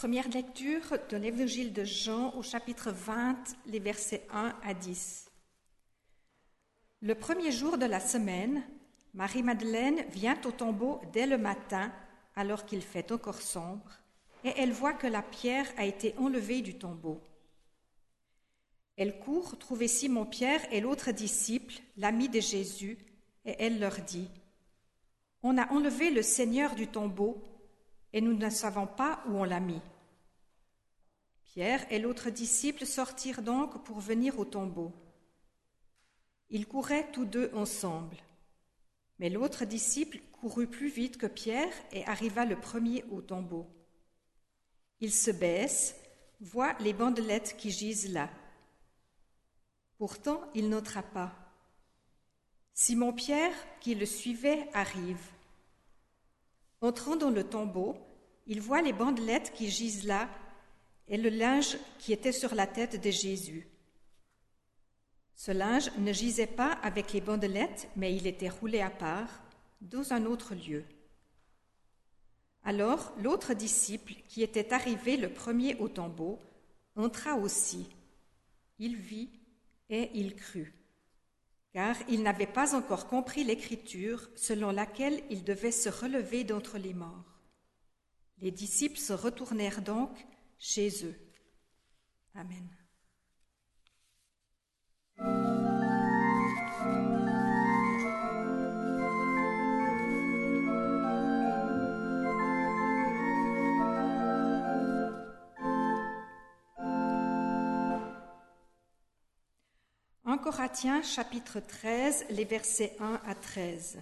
Première lecture de l'évangile de Jean au chapitre 20, les versets 1 à 10. Le premier jour de la semaine, Marie-Madeleine vient au tombeau dès le matin, alors qu'il fait encore sombre, et elle voit que la pierre a été enlevée du tombeau. Elle court trouver Simon-Pierre et l'autre disciple, l'ami de Jésus, et elle leur dit On a enlevé le Seigneur du tombeau, et nous ne savons pas où on l'a mis. Pierre et l'autre disciple sortirent donc pour venir au tombeau. Ils couraient tous deux ensemble. Mais l'autre disciple courut plus vite que Pierre et arriva le premier au tombeau. Il se baisse, voit les bandelettes qui gisent là. Pourtant, il n'entra pas. Simon-Pierre, qui le suivait, arrive. Entrant dans le tombeau, il voit les bandelettes qui gisent là et le linge qui était sur la tête de Jésus. Ce linge ne gisait pas avec les bandelettes, mais il était roulé à part, dans un autre lieu. Alors l'autre disciple, qui était arrivé le premier au tombeau, entra aussi. Il vit et il crut, car il n'avait pas encore compris l'écriture selon laquelle il devait se relever d'entre les morts. Les disciples se retournèrent donc chez eux. Amen. Corinthiens chapitre 13, les versets 1 à 13.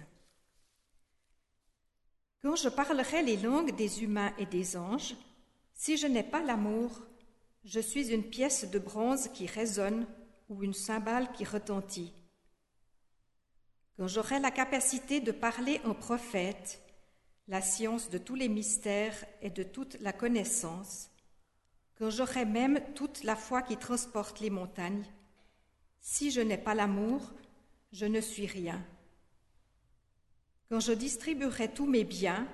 Quand je parlerai les langues des humains et des anges, si je n'ai pas l'amour, je suis une pièce de bronze qui résonne ou une cymbale qui retentit. Quand j'aurai la capacité de parler en prophète, la science de tous les mystères et de toute la connaissance, quand j'aurai même toute la foi qui transporte les montagnes, si je n'ai pas l'amour, je ne suis rien. Quand je distribuerai tous mes biens,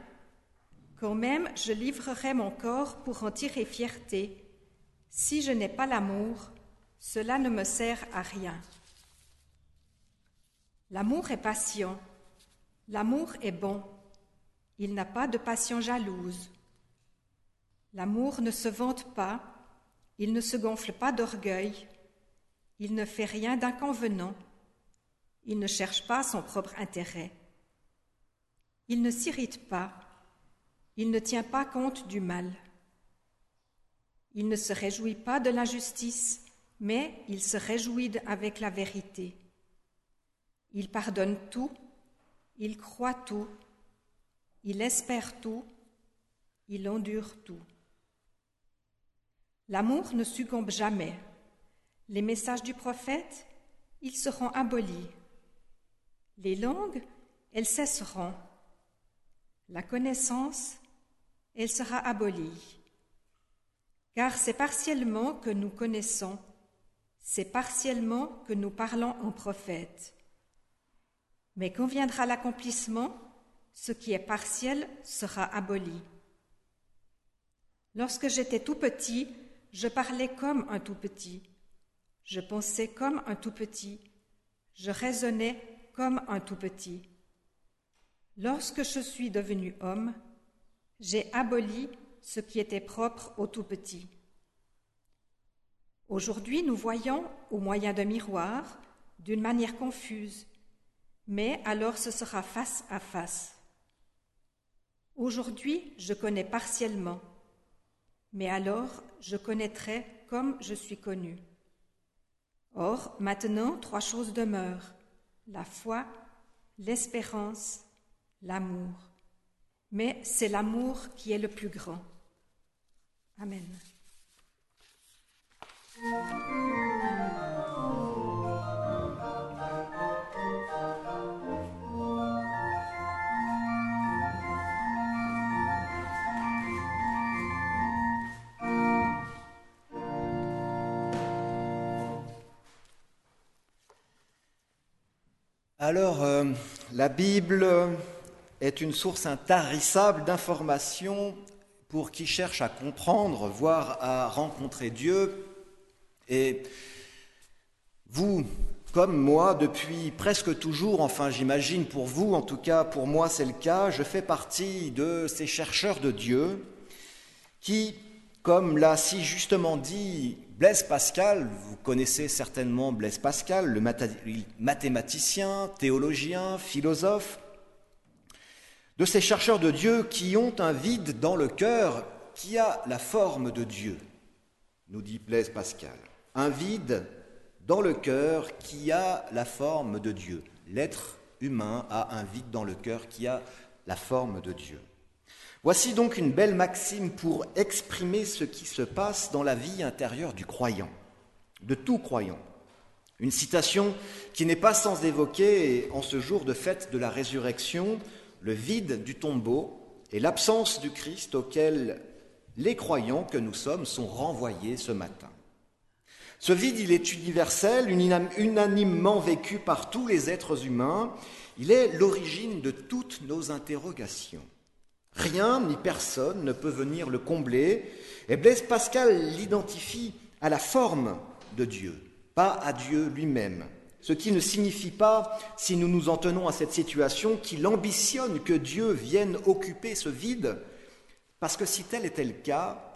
quand même je livrerai mon corps pour en tirer fierté, si je n'ai pas l'amour, cela ne me sert à rien. L'amour est patient, l'amour est bon, il n'a pas de passion jalouse. L'amour ne se vante pas, il ne se gonfle pas d'orgueil, il ne fait rien d'inconvenant. Il ne cherche pas son propre intérêt. Il ne s'irrite pas. Il ne tient pas compte du mal. Il ne se réjouit pas de l'injustice, mais il se réjouit avec la vérité. Il pardonne tout, il croit tout, il espère tout, il endure tout. L'amour ne succombe jamais. Les messages du prophète, ils seront abolis. Les langues, elles cesseront. La connaissance, elle sera abolie. Car c'est partiellement que nous connaissons, c'est partiellement que nous parlons en prophète. Mais quand viendra l'accomplissement, ce qui est partiel sera aboli. Lorsque j'étais tout petit, je parlais comme un tout petit. Je pensais comme un tout petit, je raisonnais comme un tout petit. Lorsque je suis devenu homme, j'ai aboli ce qui était propre au tout petit. Aujourd'hui, nous voyons, au moyen d'un miroir, d'une manière confuse, mais alors ce sera face à face. Aujourd'hui, je connais partiellement, mais alors je connaîtrai comme je suis connu. Or, maintenant, trois choses demeurent, la foi, l'espérance, l'amour. Mais c'est l'amour qui est le plus grand. Amen. Alors, euh, la Bible est une source intarissable d'informations pour qui cherche à comprendre, voire à rencontrer Dieu. Et vous, comme moi, depuis presque toujours, enfin j'imagine pour vous, en tout cas pour moi c'est le cas, je fais partie de ces chercheurs de Dieu qui, comme l'a si justement dit Blaise Pascal, vous connaissez certainement Blaise Pascal, le mathématicien, théologien, philosophe, de ces chercheurs de Dieu qui ont un vide dans le cœur qui a la forme de Dieu, nous dit Blaise Pascal. Un vide dans le cœur qui a la forme de Dieu. L'être humain a un vide dans le cœur qui a la forme de Dieu. Voici donc une belle maxime pour exprimer ce qui se passe dans la vie intérieure du croyant, de tout croyant. Une citation qui n'est pas sans évoquer, en ce jour de fête de la résurrection, le vide du tombeau et l'absence du Christ auquel les croyants que nous sommes sont renvoyés ce matin. Ce vide, il est universel, unanimement vécu par tous les êtres humains. Il est l'origine de toutes nos interrogations. Rien ni personne ne peut venir le combler. Et Blaise Pascal l'identifie à la forme de Dieu, pas à Dieu lui-même. Ce qui ne signifie pas, si nous nous en tenons à cette situation, qu'il ambitionne que Dieu vienne occuper ce vide, parce que si tel était le cas,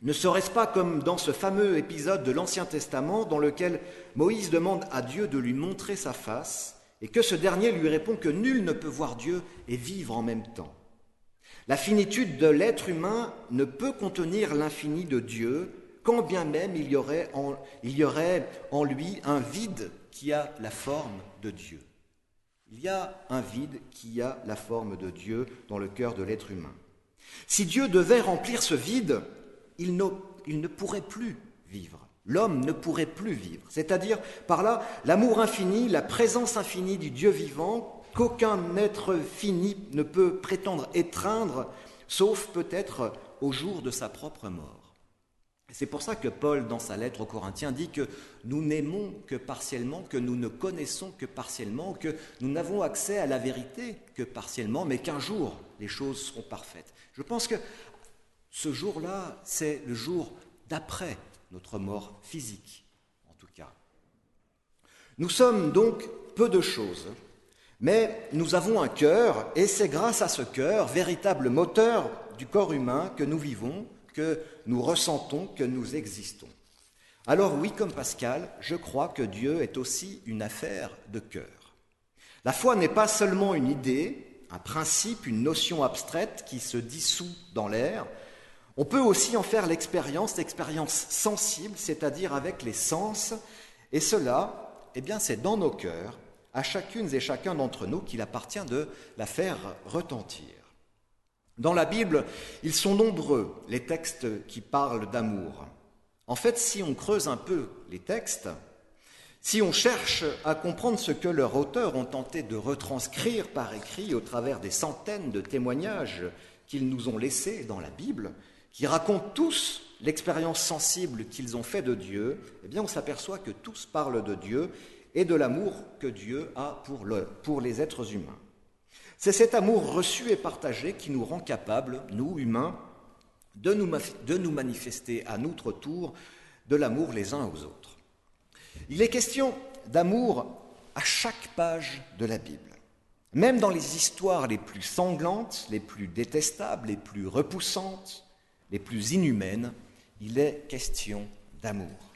ne serait-ce pas comme dans ce fameux épisode de l'Ancien Testament dans lequel Moïse demande à Dieu de lui montrer sa face et que ce dernier lui répond que nul ne peut voir Dieu et vivre en même temps. La finitude de l'être humain ne peut contenir l'infini de Dieu, quand bien même il y, aurait en, lui un vide qui a la forme de Dieu. Il y a un vide qui a la forme de Dieu dans le cœur de l'être humain. Si Dieu devait remplir ce vide, il ne, pourrait plus vivre. L'homme ne pourrait plus vivre. C'est-à-dire, par là, l'amour infini, la présence infinie du Dieu vivant, qu'aucun être fini ne peut prétendre étreindre, sauf peut-être au jour de sa propre mort. C'est pour ça que Paul, dans sa lettre aux Corinthiens, dit que nous n'aimons que partiellement, que nous ne connaissons que partiellement, que nous n'avons accès à la vérité que partiellement, mais qu'un jour les choses seront parfaites. Je pense que ce jour-là, c'est le jour d'après notre mort physique, en tout cas. Nous sommes donc peu de choses, mais nous avons un cœur, et c'est grâce à ce cœur, véritable moteur du corps humain, que nous vivons, que nous ressentons, que nous existons. Alors oui, comme Pascal, je crois que Dieu est aussi une affaire de cœur. La foi n'est pas seulement une idée, un principe, une notion abstraite qui se dissout dans l'air, on peut aussi en faire l'expérience, l'expérience sensible, c'est-à-dire avec les sens, et cela, eh bien, c'est dans nos cœurs, à chacune et chacun d'entre nous, qu'il appartient de la faire retentir. Dans la Bible, ils sont nombreux, les textes qui parlent d'amour. En fait, si on creuse un peu les textes, si on cherche à comprendre ce que leurs auteurs ont tenté de retranscrire par écrit au travers des centaines de témoignages qu'ils nous ont laissés dans la Bible, qui racontent tous l'expérience sensible qu'ils ont fait de Dieu, eh bien on s'aperçoit que tous parlent de Dieu et de l'amour que Dieu a pour, pour les êtres humains. C'est cet amour reçu et partagé qui nous rend capables, nous humains, de nous, de nous manifester à notre tour de l'amour les uns aux autres. Il est question d'amour à chaque page de la Bible. Même dans les histoires les plus sanglantes, les plus détestables, les plus repoussantes, les plus inhumaines, il est question d'amour.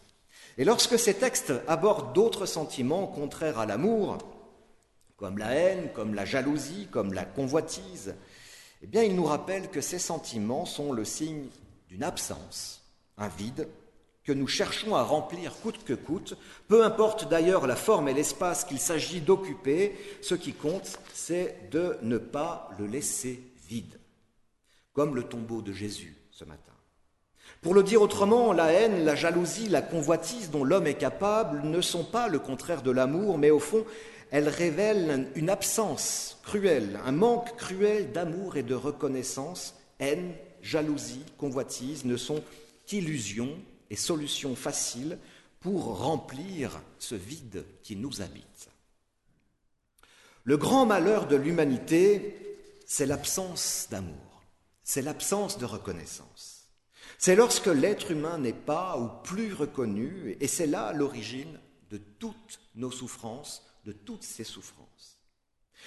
Et lorsque ces textes abordent d'autres sentiments contraires à l'amour, comme la haine, comme la jalousie, comme la convoitise, eh bien, ils nous rappellent que ces sentiments sont le signe d'une absence, un vide que nous cherchons à remplir coûte que coûte, peu importe d'ailleurs la forme et l'espace qu'il s'agit d'occuper, ce qui compte, c'est de ne pas le laisser vide, comme le tombeau de Jésus ce matin. Pour le dire autrement, la haine, la jalousie, la convoitise dont l'homme est capable ne sont pas le contraire de l'amour, mais au fond, elles révèlent une absence cruelle, un manque cruel d'amour et de reconnaissance. Haine, jalousie, convoitise ne sont qu'illusions et solutions faciles pour remplir ce vide qui nous habite. Le grand malheur de l'humanité, c'est l'absence d'amour. c'est l'absence de reconnaissance. C'est lorsque l'être humain n'est pas ou plus reconnu, et c'est là l'origine de toutes nos souffrances, de toutes ces souffrances.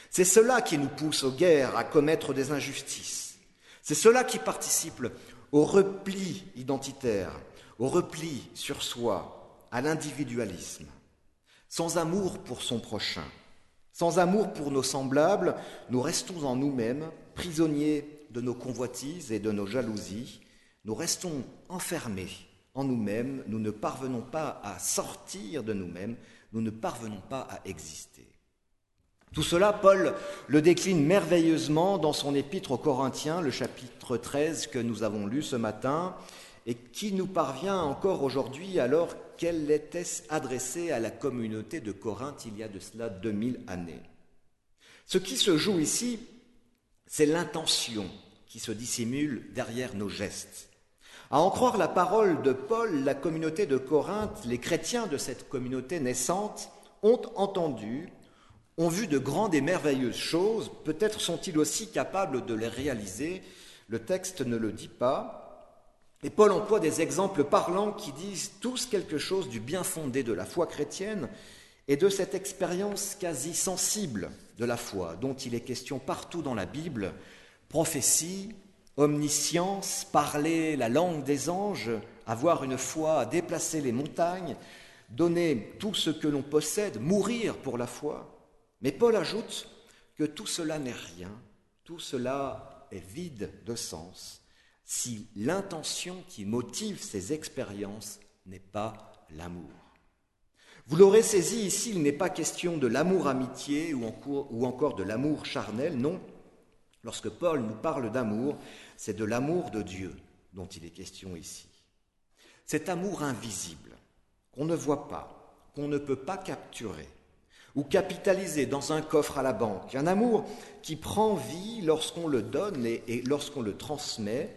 C'est cela qui nous pousse aux guerres, à commettre des injustices. C'est cela qui participe au repli identitaire, au repli sur soi, à l'individualisme. Sans amour pour son prochain, sans amour pour nos semblables, nous restons en nous-mêmes, prisonniers de nos convoitises et de nos jalousies, nous restons enfermés en nous-mêmes, nous ne parvenons pas à sortir de nous-mêmes, nous ne parvenons pas à exister. Tout cela, Paul le décline merveilleusement dans son épître aux Corinthiens, le chapitre 13 que nous avons lu ce matin, et qui nous parvient encore aujourd'hui alors qu'elle était adressée à la communauté de Corinthe il y a de cela 2000 années. Ce qui se joue ici, c'est l'intention qui se dissimule derrière nos gestes. À en croire la parole de Paul, la communauté de Corinthe, les chrétiens de cette communauté naissante ont entendu, ont vu de grandes et merveilleuses choses, peut-être sont-ils aussi capables de les réaliser, le texte ne le dit pas, et Paul emploie des exemples parlants qui disent tous quelque chose du bien fondé de la foi chrétienne et de cette expérience quasi sensible de la foi dont il est question partout dans la Bible, prophétie, omniscience, parler la langue des anges, avoir une foi déplacer les montagnes, donner tout ce que l'on possède, mourir pour la foi. Mais Paul ajoute que tout cela n'est rien, tout cela est vide de sens si l'intention qui motive ces expériences n'est pas l'amour. Vous l'aurez saisi ici, il n'est pas question de l'amour amitié ou encore de l'amour charnel, non. Lorsque Paul nous parle d'amour, c'est de l'amour de Dieu dont il est question ici. Cet amour invisible, qu'on ne voit pas, qu'on ne peut pas capturer, ou capitaliser dans un coffre à la banque, un amour qui prend vie lorsqu'on le donne et lorsqu'on le transmet,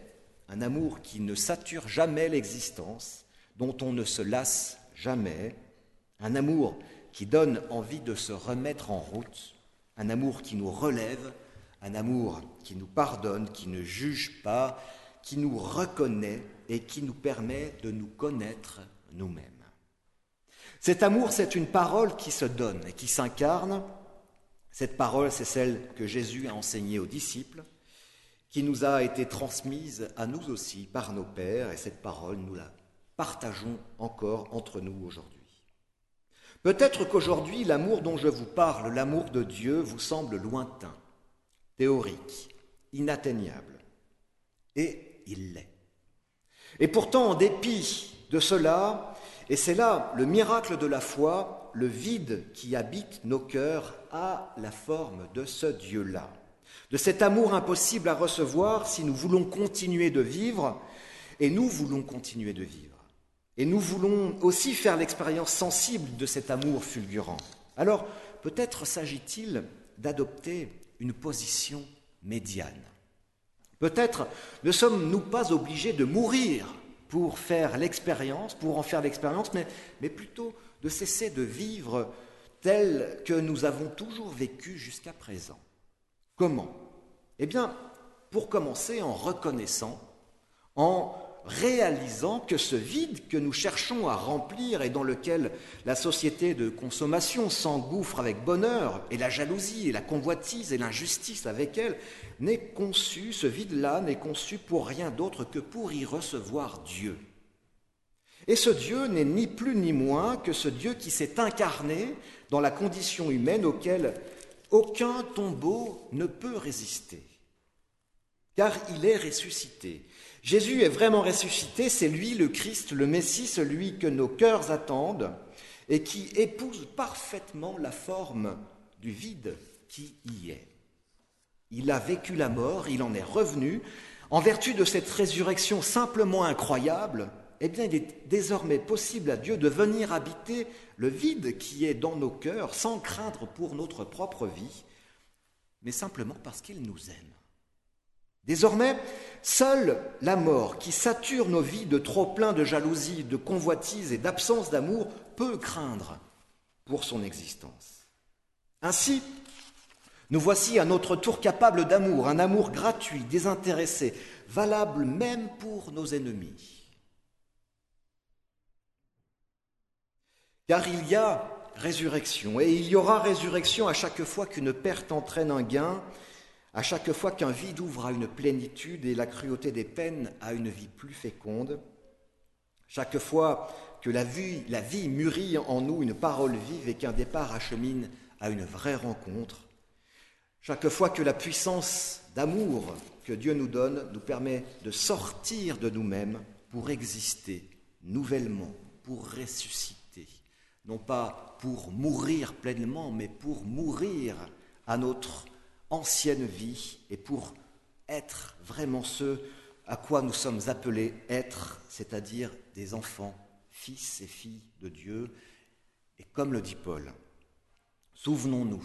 un amour qui ne sature jamais l'existence, dont on ne se lasse jamais, un amour qui donne envie de se remettre en route, un amour qui nous relève, un amour qui nous pardonne, qui ne juge pas, qui nous reconnaît et qui nous permet de nous connaître nous-mêmes. Cet amour, c'est une parole qui se donne et qui s'incarne. Cette parole, c'est celle que Jésus a enseignée aux disciples qui nous a été transmise à nous aussi par nos pères, et cette parole, nous la partageons encore entre nous aujourd'hui. Peut-être qu'aujourd'hui, l'amour dont je vous parle, l'amour de Dieu, vous semble lointain, théorique, inatteignable. Et il l'est. Et pourtant, en dépit de cela, et c'est là le miracle de la foi, le vide qui habite nos cœurs a la forme de ce Dieu-là de cet amour impossible à recevoir si nous voulons continuer de vivre, et nous voulons continuer de vivre. Et nous voulons aussi faire l'expérience sensible de cet amour fulgurant. Alors, peut-être s'agit-il d'adopter une position médiane. Peut-être ne sommes-nous pas obligés de mourir pour faire l'expérience, pour en faire l'expérience, mais, mais plutôt de cesser de vivre tel que nous avons toujours vécu jusqu'à présent. Comment? Eh bien, pour commencer en reconnaissant, en réalisant que ce vide que nous cherchons à remplir et dans lequel la société de consommation s'engouffre avec bonheur, et la jalousie et la convoitise et l'injustice avec elle, n'est conçu, ce vide-là n'est conçu pour rien d'autre que pour y recevoir Dieu. Et ce Dieu n'est ni plus ni moins que ce Dieu qui s'est incarné dans la condition humaine auquel aucun tombeau ne peut résister, car il est ressuscité. Jésus est vraiment ressuscité, c'est lui le Christ, le Messie, celui que nos cœurs attendent et qui épouse parfaitement la forme du vide qui y est. Il a vécu la mort, il en est revenu. En vertu de cette résurrection simplement incroyable, eh bien, il est désormais possible à Dieu de venir habiter le vide qui est dans nos cœurs sans craindre pour notre propre vie, mais simplement parce qu'il nous aime. Désormais, seule la mort qui sature nos vies de trop plein de jalousie, de convoitise et d'absence d'amour peut craindre pour son existence. Ainsi, Nous voici à notre tour capables d'amour, un amour gratuit, désintéressé, valable même pour nos ennemis. Car il y a résurrection, et il y aura résurrection à chaque fois qu'une perte entraîne un gain, à chaque fois qu'un vide ouvre à une plénitude et la cruauté des peines à une vie plus féconde, chaque fois que la vie, mûrit en nous une parole vive et qu'un départ achemine à une vraie rencontre, chaque fois que la puissance d'amour que Dieu nous donne nous permet de sortir de nous-mêmes pour exister nouvellement, pour ressusciter, non pas pour mourir pleinement, mais pour mourir à notre ancienne vie et pour être vraiment ce à quoi nous sommes appelés être, c'est-à-dire des enfants, fils et filles de Dieu. Et comme le dit Paul, souvenons-nous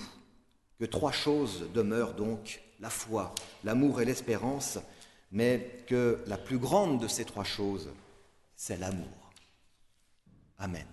que trois choses demeurent donc, la foi, l'amour et l'espérance, mais que la plus grande de ces trois choses, c'est l'amour. Amen.